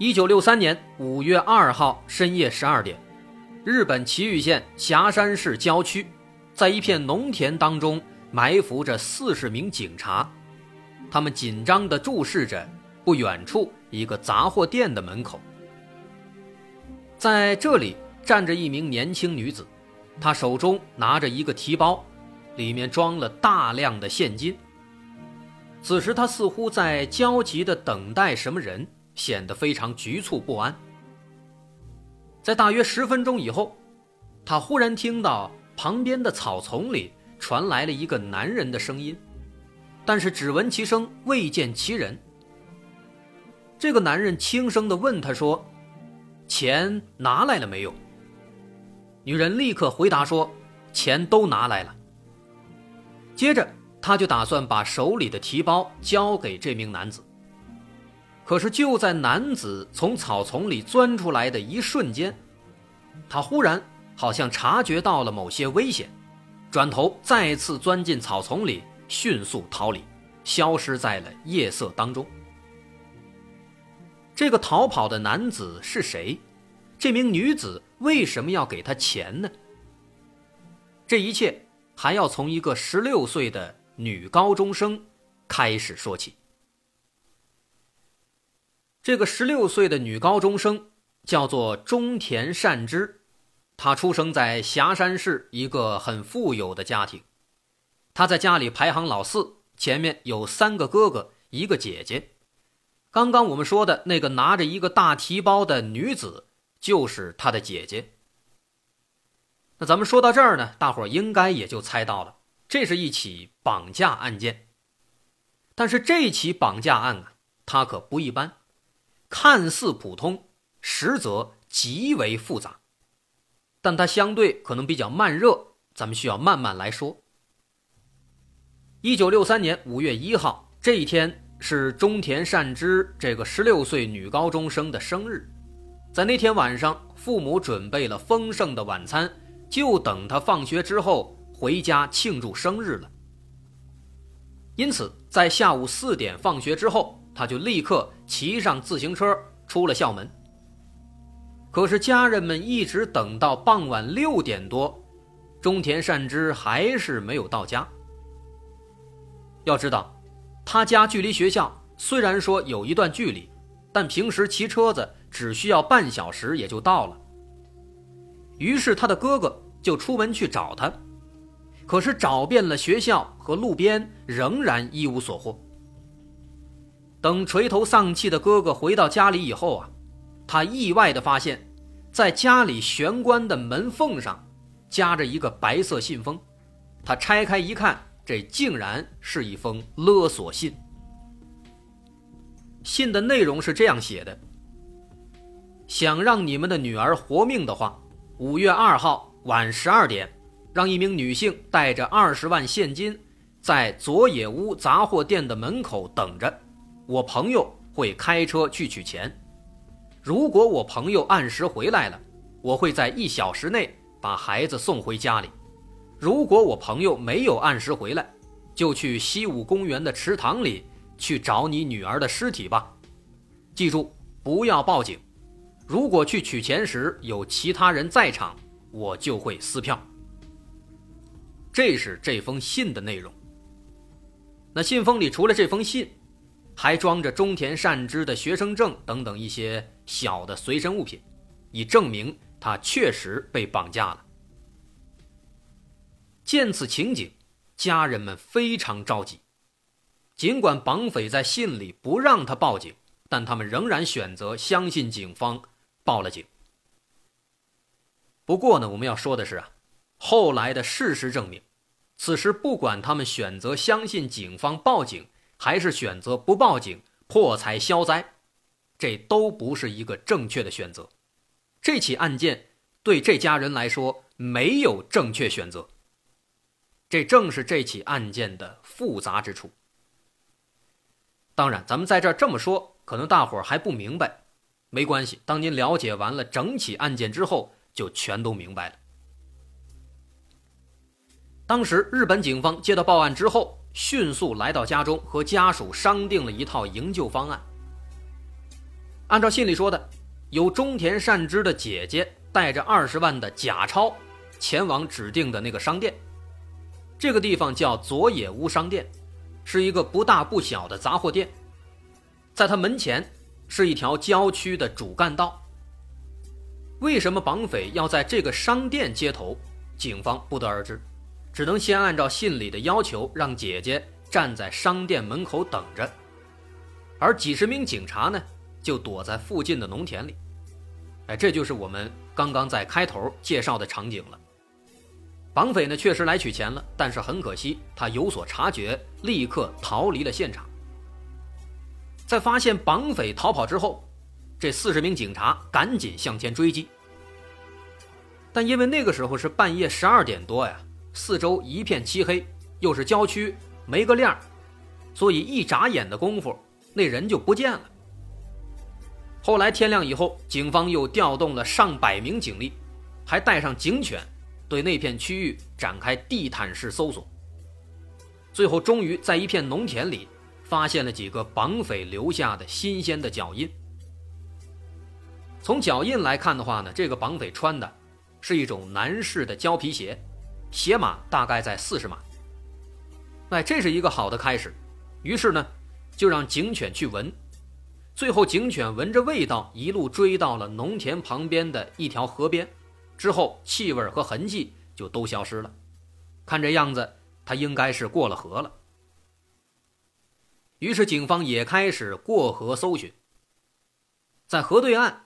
一九六三年五月二号深夜十二点，日本崎玉县霞山市郊区，在一片农田当中埋伏着四十名警察，他们紧张地注视着不远处一个杂货店的门口。在这里站着一名年轻女子，她手中拿着一个提包，里面装了大量的现金。此时，她似乎在焦急地等待什么人。显得非常局促不安。在大约十分钟以后，他忽然听到旁边的草丛里传来了一个男人的声音，但是只闻其声未见其人。这个男人轻声地问他说：“钱拿来了没有？”女人立刻回答说：“钱都拿来了。”接着，他就打算把手里的提包交给这名男子。可是就在男子从草丛里钻出来的一瞬间，他忽然好像察觉到了某些危险，转头再次钻进草丛里，迅速逃离，消失在了夜色当中。这个逃跑的男子是谁？这名女子为什么要给他钱呢？这一切还要从一个十六岁的女高中生开始说起。这个十六岁的女高中生叫做中田善之，她出生在霞山市一个很富有的家庭，她在家里排行老四，前面有三个哥哥，一个姐姐。刚刚我们说的那个拿着一个大提包的女子，就是她的姐姐。那咱们说到这儿呢，大伙应该也就猜到了，这是一起绑架案件。但是这起绑架案啊，它可不一般。看似普通，实则极为复杂，但它相对可能比较慢热，咱们需要慢慢来说。一九六三年五月一号这一天是中田善之这个十六岁女高中生的生日，在那天晚上，父母准备了丰盛的晚餐，就等她放学之后回家庆祝生日了。因此，在下午四点放学之后。他就立刻骑上自行车出了校门。可是家人们一直等到傍晚六点多，中田善之还是没有到家。要知道，他家距离学校虽然说有一段距离，但平时骑车子只需要半小时也就到了。于是他的哥哥就出门去找他，可是找遍了学校和路边，仍然一无所获。等垂头丧气的哥哥回到家里以后啊，他意外的发现，在家里玄关的门缝上夹着一个白色信封。他拆开一看，这竟然是一封勒索信。信的内容是这样写的：想让你们的女儿活命的话，五月二号晚十二点，让一名女性带着二十万现金，在佐野屋杂货店的门口等着。我朋友会开车去取钱，如果我朋友按时回来了，我会在一小时内把孩子送回家里；如果我朋友没有按时回来，就去西武公园的池塘里去找你女儿的尸体吧。记住，不要报警。如果去取钱时有其他人在场，我就会撕票。这是这封信的内容。那信封里除了这封信。还装着中田善之的学生证等等一些小的随身物品，以证明他确实被绑架了。见此情景，家人们非常着急。尽管绑匪在信里不让他报警，但他们仍然选择相信警方，报了警。不过呢，我们要说的是啊，后来的事实证明，此时不管他们选择相信警方报警。还是选择不报警破财消灾，这都不是一个正确的选择，这起案件对这家人来说没有正确选择。这正是这起案件的复杂之处。当然，咱们在这儿这么说，可能大伙儿还不明白，没关系。当您了解完了整起案件之后，就全都明白了。当时日本警方接到报案之后，迅速来到家中，和家属商定了一套营救方案。按照信里说的，由中田善之的姐姐带着二十万的假钞，前往指定的那个商店。这个地方叫佐野屋商店，是一个不大不小的杂货店。在他门前是一条郊区的主干道。为什么绑匪要在这个商店接头？警方不得而知，只能先按照信里的要求，让姐姐站在商店门口等着，而几十名警察呢，就躲在附近的农田里。哎，这就是我们刚刚在开头介绍的场景了。绑匪呢确实来取钱了，但是很可惜，他有所察觉，立刻逃离了现场。在发现绑匪逃跑之后，这四十名警察赶紧向前追击。但因为那个时候是半夜十二点多呀，四周一片漆黑，又是郊区，没个亮，所以一眨眼的功夫，那人就不见了。后来天亮以后，警方又调动了上百名警力，还带上警犬。对那片区域展开地毯式搜索，最后终于在一片农田里发现了几个绑匪留下的新鲜的脚印。从脚印来看的话呢，这个绑匪穿的是一种男士的胶皮鞋，鞋码大概在四十码。哎，这是一个好的开始。于是呢，就让警犬去闻，最后警犬闻着味道，一路追到了农田旁边的一条河边。之后，气味和痕迹就都消失了。看这样子，他应该是过了河了。于是，警方也开始过河搜寻。在河对岸，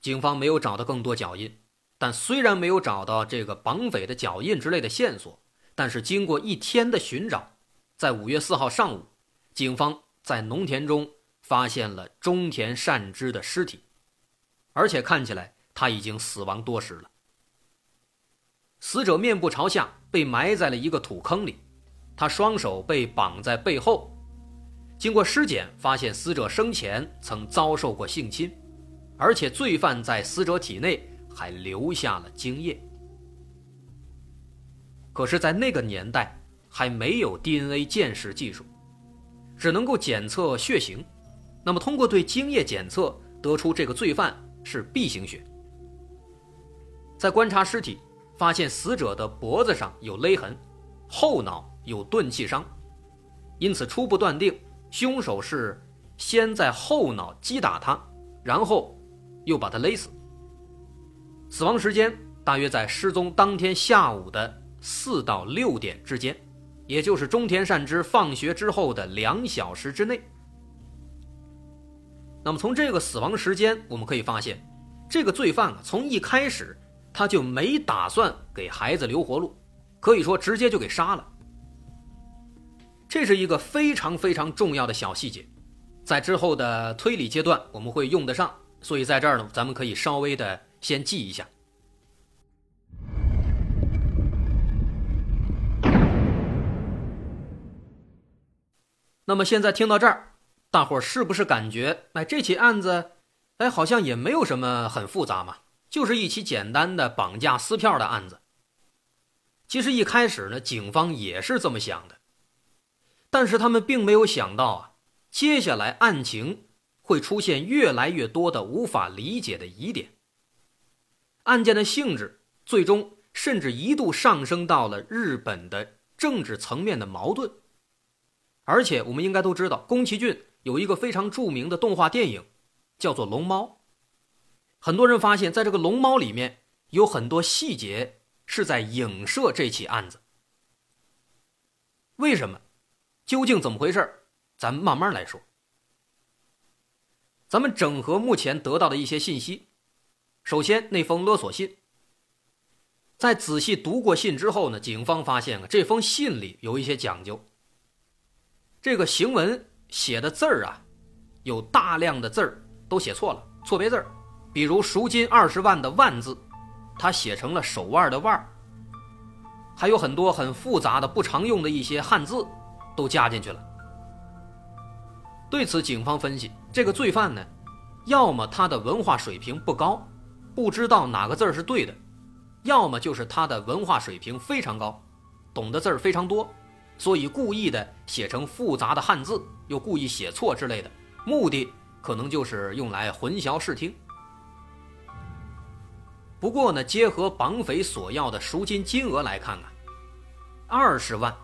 警方没有找到更多脚印，但虽然没有找到这个绑匪的脚印之类的线索，但是经过一天的寻找，在五月四号上午，警方在农田中发现了中田善之的尸体，而且看起来他已经死亡多时了。死者面部朝下，被埋在了一个土坑里，他双手被绑在背后。经过尸检，发现死者生前曾遭受过性侵，而且罪犯在死者体内还留下了精液。可是，在那个年代，还没有 DNA 鉴识技术，只能够检测血型。那么，通过对精液检测，得出这个罪犯是 B 型血。在观察尸体。发现死者的脖子上有勒痕，后脑有钝器伤，因此初步断定凶手是先在后脑击打他，然后又把他勒死。死亡时间大约在失踪当天下午的四到六点之间，也就是中田善之放学之后的两小时之内。那么从这个死亡时间我们可以发现，这个罪犯啊从一开始。他就没打算给孩子留活路，可以说直接就给杀了。这是一个非常非常重要的小细节，在之后的推理阶段我们会用得上，所以在这儿呢，咱们可以稍微的先记一下。那么现在听到这儿，大伙儿是不是感觉，哎，这起案子，哎，好像也没有什么很复杂嘛？就是一起简单的绑架撕票的案子。其实一开始呢，警方也是这么想的，但是他们并没有想到啊，接下来案情会出现越来越多的无法理解的疑点。案件的性质最终甚至一度上升到了日本的政治层面的矛盾。而且我们应该都知道，宫崎骏有一个非常著名的动画电影，叫做《龙猫》。很多人发现，在这个龙猫里面有很多细节是在影射这起案子。为什么？究竟怎么回事？咱慢慢来说。咱们整合目前得到的一些信息。首先，那封勒索信。在仔细读过信之后呢，警方发现啊，这封信里有一些讲究。这个行文写的字儿啊，有大量的字儿都写错了，错别字儿。比如赎金二十万的“万”字，他写成了手腕的“腕”，还有很多很复杂的不常用的一些汉字都加进去了。对此，警方分析，这个罪犯呢，要么他的文化水平不高，不知道哪个字儿是对的，要么就是他的文化水平非常高，懂的字儿非常多，所以故意的写成复杂的汉字，又故意写错之类的，目的可能就是用来混淆视听。不过呢，结合绑匪索要的赎金金额来看啊，二十万，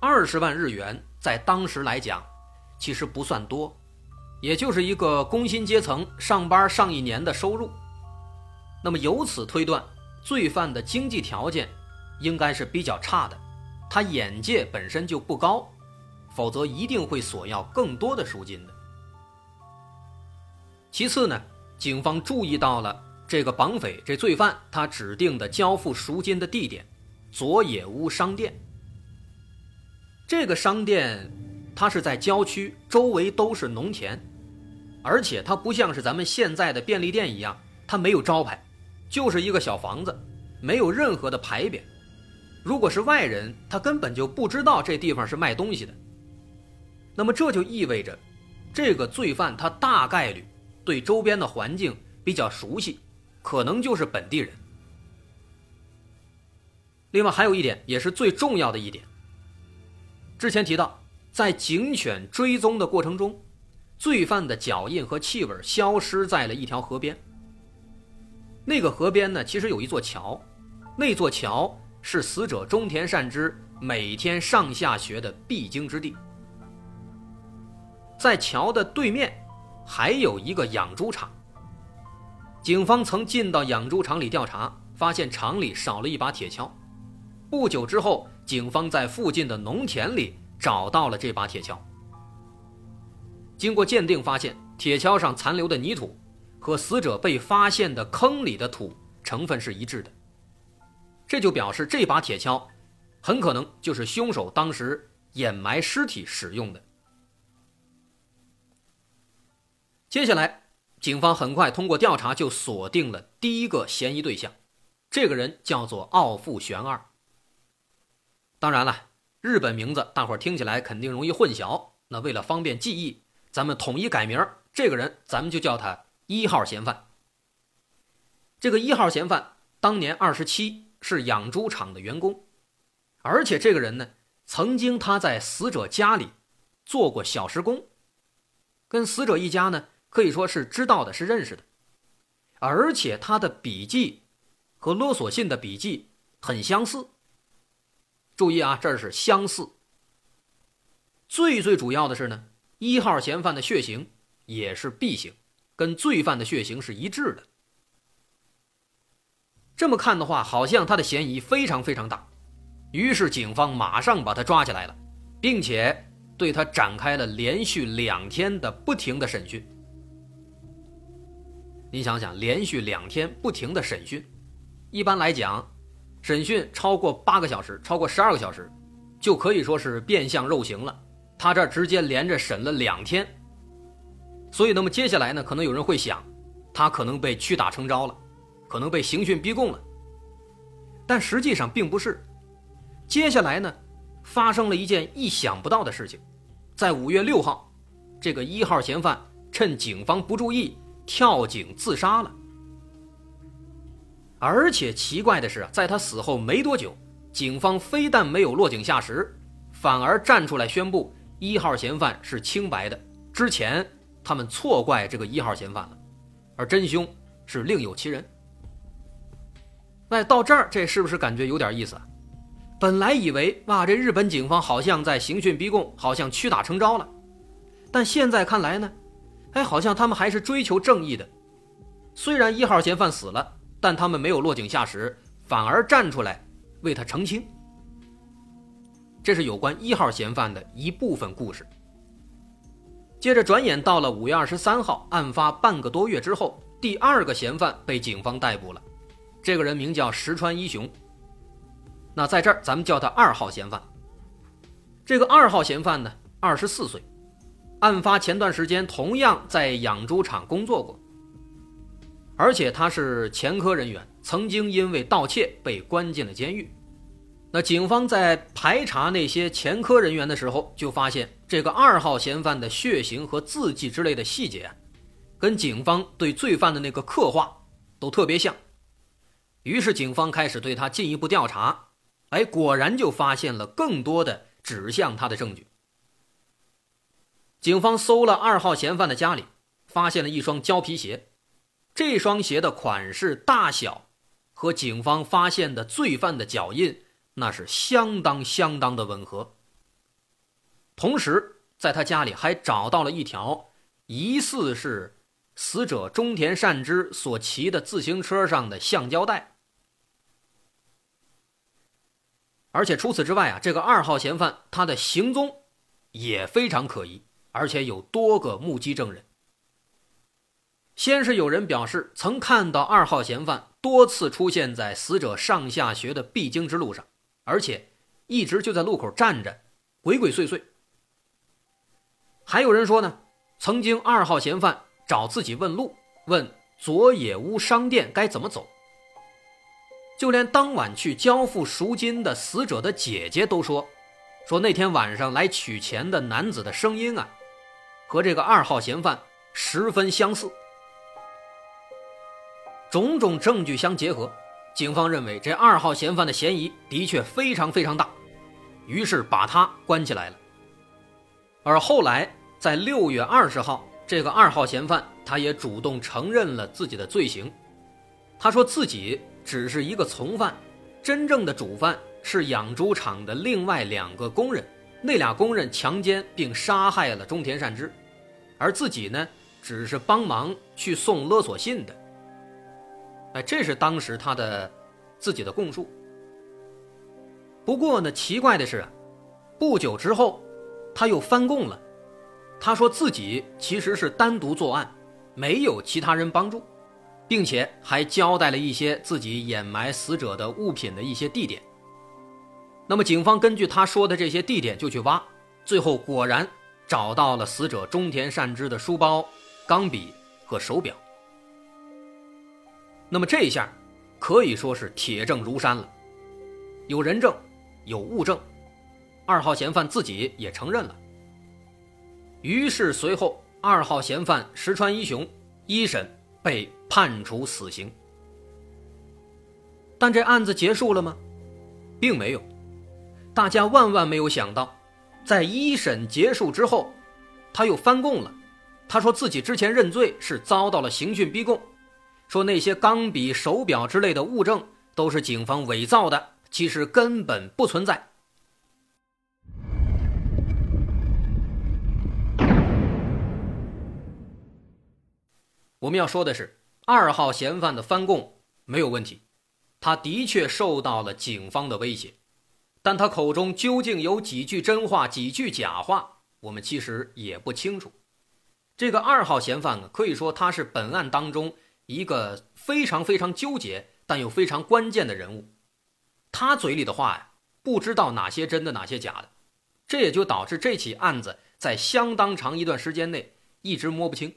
二十万日元在当时来讲。其实不算多，也就是一个工薪阶层上班上一年的收入。那么由此推断，罪犯的经济条件应该是比较差的，他眼界本身就不高，否则一定会索要更多的赎金的。其次呢，警方注意到了这个绑匪这罪犯他指定的交付赎金的地点——佐野屋商店。这个商店。它是在郊区，周围都是农田，而且它不像是咱们现在的便利店一样，它没有招牌，就是一个小房子，没有任何的牌匾。如果是外人，他根本就不知道这地方是卖东西的。那么这就意味着，这个罪犯他大概率对周边的环境比较熟悉，可能就是本地人。另外还有一点，也是最重要的一点，之前提到。在警犬追踪的过程中，罪犯的脚印和气味消失在了一条河边。那个河边呢，其实有一座桥，那座桥是死者中田善之每天上下学的必经之地。在桥的对面，还有一个养猪场。警方曾进到养猪场里调查，发现厂里少了一把铁锹。不久之后，警方在附近的农田里。找到了这把铁锹。经过鉴定，发现铁锹上残留的泥土和死者被发现的坑里的土成分是一致的，这就表示这把铁锹很可能就是凶手当时掩埋尸体使用的。接下来，警方很快通过调查就锁定了第一个嫌疑对象，这个人叫做奥富玄二。当然了。日本名字，大伙儿听起来肯定容易混淆。那为了方便记忆，咱们统一改名这个人，咱们就叫他一号嫌犯。这个一号嫌犯当年二十七，是养猪场的员工，而且这个人呢，曾经他在死者家里做过小时工，跟死者一家呢可以说是知道的，是认识的。而且他的笔记和勒索信的笔记很相似。注意啊，这是相似。最最主要的是呢，一号嫌犯的血型也是 B 型，跟罪犯的血型是一致的。这么看的话，好像他的嫌疑非常非常大。于是警方马上把他抓起来了，并且对他展开了连续两天的不停的审讯。你想想，连续两天不停的审讯，一般来讲。审讯超过八个小时，超过十二个小时，就可以说是变相肉刑了。他这直接连着审了两天，所以那么接下来呢，可能有人会想，他可能被屈打成招了，可能被刑讯逼供了。但实际上并不是。接下来呢，发生了一件意想不到的事情，在五月六号，这个一号嫌犯趁警方不注意跳井自杀了。而且奇怪的是，在他死后没多久，警方非但没有落井下石，反而站出来宣布一号嫌犯是清白的。之前他们错怪这个一号嫌犯了，而真凶是另有其人。哎，到这儿这是不是感觉有点意思？本来以为哇，这日本警方好像在刑讯逼供，好像屈打成招了，但现在看来呢，哎，好像他们还是追求正义的。虽然一号嫌犯死了。但他们没有落井下石，反而站出来为他澄清。这是有关一号嫌犯的一部分故事。接着转眼到了五月二十三号，案发半个多月之后，第二个嫌犯被警方逮捕了。这个人名叫石川一雄。那在这儿咱们叫他二号嫌犯。这个二号嫌犯呢，二十四岁，案发前段时间同样在养猪场工作过。而且他是前科人员，曾经因为盗窃被关进了监狱。那警方在排查那些前科人员的时候，就发现这个二号嫌犯的血型和字迹之类的细节，跟警方对罪犯的那个刻画都特别像。于是警方开始对他进一步调查，哎，果然就发现了更多的指向他的证据。警方搜了二号嫌犯的家里，发现了一双胶皮鞋。这双鞋的款式、大小和警方发现的罪犯的脚印，那是相当相当的吻合。同时，在他家里还找到了一条疑似是死者中田善之所骑的自行车上的橡胶带。而且除此之外啊，这个二号嫌犯他的行踪也非常可疑，而且有多个目击证人。先是有人表示曾看到二号嫌犯多次出现在死者上下学的必经之路上，而且一直就在路口站着，鬼鬼祟祟。还有人说呢，曾经二号嫌犯找自己问路，问佐野屋商店该怎么走。就连当晚去交付赎金的死者的姐姐都说，说那天晚上来取钱的男子的声音啊，和这个二号嫌犯十分相似。种种证据相结合，警方认为这二号嫌犯的嫌疑的确非常非常大，于是把他关起来了。而后来在六月二十号，这个二号嫌犯他也主动承认了自己的罪行，他说自己只是一个从犯，真正的主犯是养猪场的另外两个工人，那俩工人强奸并杀害了中田善之，而自己呢，只是帮忙去送勒索信的。哎，这是当时他的自己的供述。不过呢，奇怪的是，不久之后，他又翻供了。他说自己其实是单独作案，没有其他人帮助，并且还交代了一些自己掩埋死者的物品的一些地点。那么，警方根据他说的这些地点就去挖，最后果然找到了死者中田善之的书包、钢笔和手表。那么这一下，可以说是铁证如山了，有人证，有物证，二号嫌犯自己也承认了。于是随后，二号嫌犯石川一雄一审被判处死刑。但这案子结束了吗？并没有。大家万万没有想到，在一审结束之后，他又翻供了。他说自己之前认罪是遭到了刑讯逼供。说那些钢笔、手表之类的物证都是警方伪造的，其实根本不存在。我们要说的是，二号嫌犯的翻供没有问题，他的确受到了警方的威胁，但他口中究竟有几句真话、几句假话，我们其实也不清楚。这个二号嫌犯呢，可以说他是本案当中。一个非常非常纠结但又非常关键的人物，他嘴里的话呀，不知道哪些真的哪些假的，这也就导致这起案子在相当长一段时间内一直摸不清。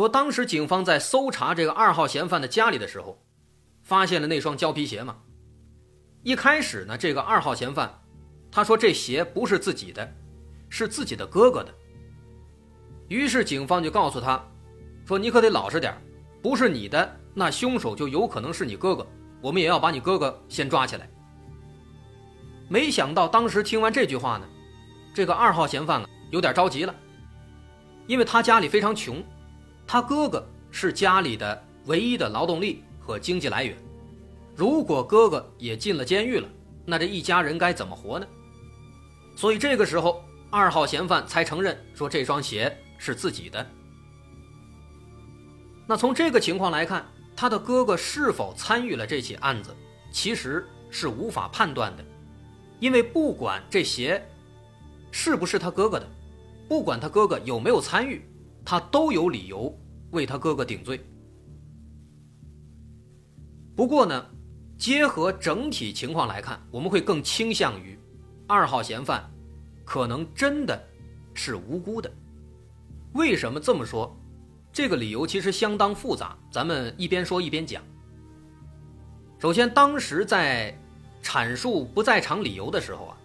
说当时警方在搜查这个二号嫌犯的家里的时候，发现了那双胶皮鞋嘛。一开始呢，这个二号嫌犯他说这鞋不是自己的，是自己的哥哥的。于是警方就告诉他。说你可得老实点不是你的，那凶手就有可能是你哥哥，我们也要把你哥哥先抓起来。没想到当时听完这句话呢，这个二号嫌犯啊有点着急了，因为他家里非常穷，他哥哥是家里的唯一的劳动力和经济来源，如果哥哥也进了监狱了，那这一家人该怎么活呢？所以这个时候，二号嫌犯才承认说这双鞋是自己的。那从这个情况来看，他的哥哥是否参与了这起案子，其实是无法判断的，因为不管这鞋是不是他哥哥的，不管他哥哥有没有参与，他都有理由为他哥哥顶罪。不过呢，结合整体情况来看，我们会更倾向于二号嫌犯可能真的是无辜的。为什么这么说？这个理由其实相当复杂，咱们一边说一边讲。首先，当时在阐述不在场理由的时候啊，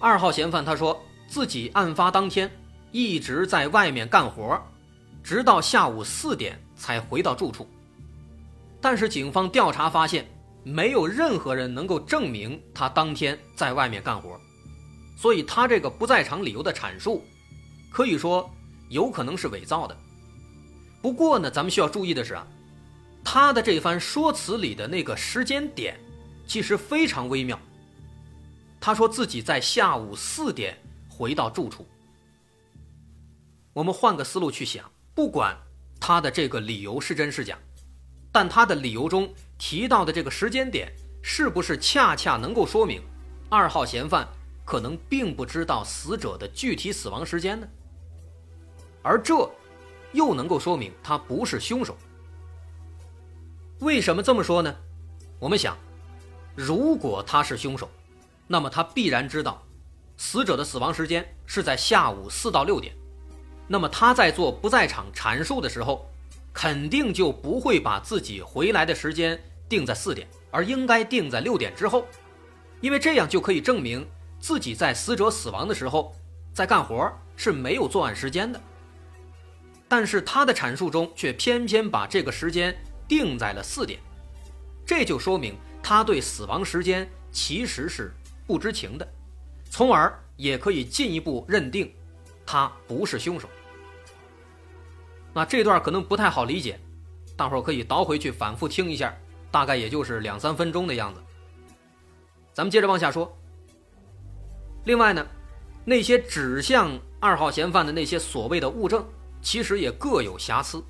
二号嫌犯他说自己案发当天一直在外面干活，直到下午四点才回到住处。但是警方调查发现，没有任何人能够证明他当天在外面干活，所以他这个不在场理由的阐述，可以说有可能是伪造的。不过呢，咱们需要注意的是啊，他的这番说辞里的那个时间点，其实非常微妙。他说自己在下午四点回到住处。我们换个思路去想，不管他的这个理由是真是假，但他的理由中提到的这个时间点，是不是恰恰能够说明二号嫌犯可能并不知道死者的具体死亡时间呢？而这。又能够说明他不是凶手。为什么这么说呢？我们想，如果他是凶手，那么他必然知道死者的死亡时间是在下午四到六点。那么他在做不在场阐述的时候，肯定就不会把自己回来的时间定在四点，而应该定在六点之后，因为这样就可以证明自己在死者死亡的时候在干活，是没有作案时间的。但是他的阐述中却偏偏把这个时间定在了四点，这就说明他对死亡时间其实是不知情的，从而也可以进一步认定他不是凶手。那这段可能不太好理解，大伙儿可以倒回去反复听一下，大概也就是两三分钟的样子。咱们接着往下说。另外呢，那些指向二号嫌犯的那些所谓的物证。其实也各有瑕疵。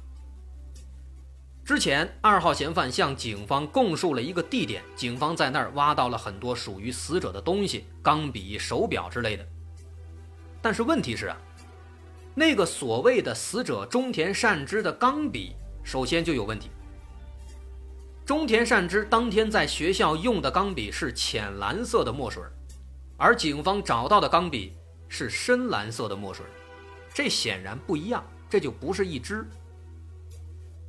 之前，二号嫌犯向警方供述了一个地点，警方在那儿挖到了很多属于死者的东西，钢笔、手表之类的。但是问题是啊，那个所谓的死者中田善之的钢笔，首先就有问题。中田善之当天在学校用的钢笔是浅蓝色的墨水，而警方找到的钢笔是深蓝色的墨水，这显然不一样。这就不是一只。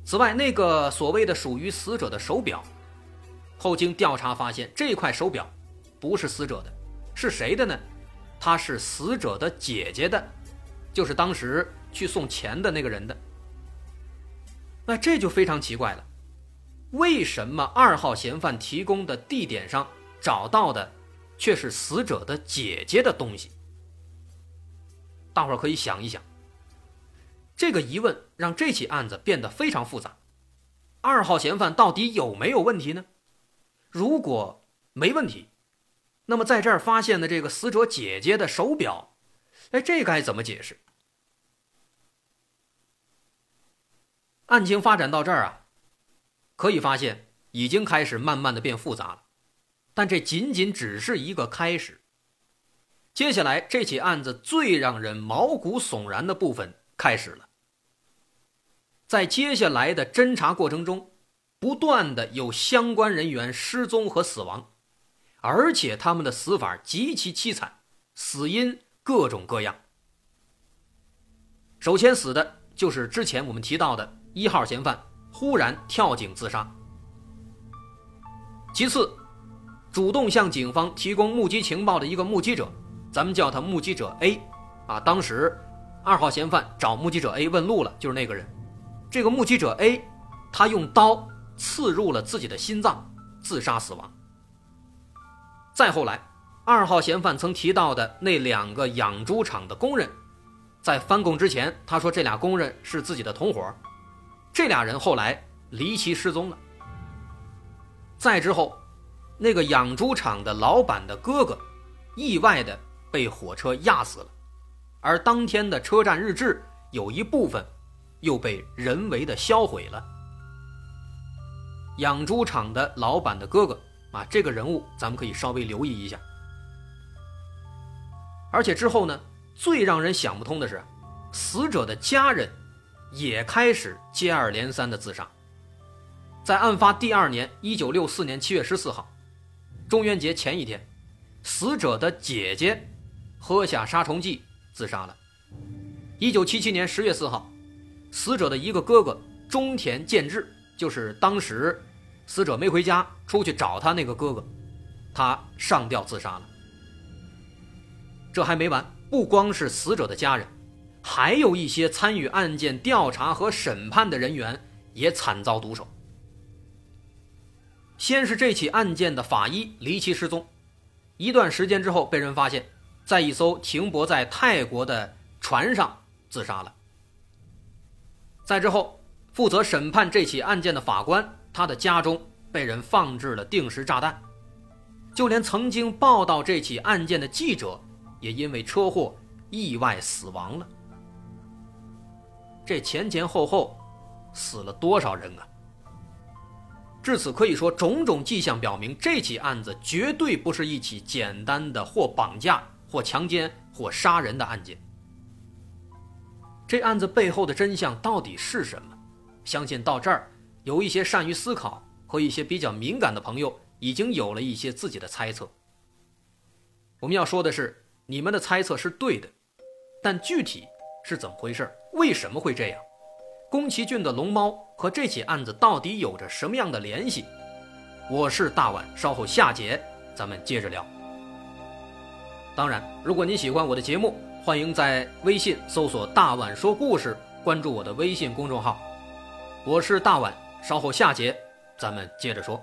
此外，那个所谓的属于死者的手表，后经调查发现，这块手表不是死者的，是谁的呢？他是死者的姐姐的，就是当时去送钱的那个人的。那这就非常奇怪了，为什么二号嫌犯提供的地点上找到的却是死者的姐姐的东西？大伙儿可以想一想。这个疑问让这起案子变得非常复杂。二号嫌犯到底有没有问题呢？如果没问题，那么在这儿发现的这个死者姐姐的手表，哎，这该怎么解释？案情发展到这儿啊，可以发现已经开始慢慢的变复杂了。但这仅仅只是一个开始。接下来这起案子最让人毛骨悚然的部分开始了。在接下来的侦查过程中，不断的有相关人员失踪和死亡，而且他们的死法极其凄惨，死因各种各样。首先死的就是之前我们提到的一号嫌犯忽然跳井自杀。其次，主动向警方提供目击情报的一个目击者，咱们叫他目击者 A，啊，当时二号嫌犯找目击者 A 问路了，就是那个人。这个目击者 A，他用刀刺入了自己的心脏，自杀死亡。再后来，二号嫌犯曾提到的那两个养猪场的工人，在翻供之前，他说这俩工人是自己的同伙，这俩人后来离奇失踪了。再之后，那个养猪场的老板的哥哥，意外的被火车压死了，而当天的车站日志有一部分。又被人为的销毁了。养猪场的老板的哥哥啊，这个人物咱们可以稍微留意一下。而且之后呢，最让人想不通的是，死者的家人也开始接二连三的自杀。在案发第二年，一九六四年七月十四号，中元节前一天，死者的姐姐喝下杀虫剂自杀了。一九七七年十月四号。死者的一个哥哥中田健治，就是当时死者没回家出去找他那个哥哥，他上吊自杀了。这还没完，不光是死者的家人，还有一些参与案件调查和审判的人员也惨遭毒手。先是这起案件的法医离奇失踪，一段时间之后被人发现，在一艘停泊在泰国的船上自杀了。再之后，负责审判这起案件的法官，他的家中被人放置了定时炸弹，就连曾经报道这起案件的记者，也因为车祸意外死亡了。这前前后后，死了多少人啊？至此可以说，种种迹象表明，这起案子绝对不是一起简单的或绑架、或强奸、或杀人的案件。这案子背后的真相到底是什么？相信到这儿，有一些善于思考和一些比较敏感的朋友已经有了一些自己的猜测。我们要说的是，你们的猜测是对的，但具体是怎么回事？为什么会这样？宫崎骏的龙猫和这起案子到底有着什么样的联系？我是大碗，稍后下节咱们接着聊。当然，如果您喜欢我的节目，欢迎在微信搜索“大碗说故事”，关注我的微信公众号。我是大碗，稍后下节咱们接着说。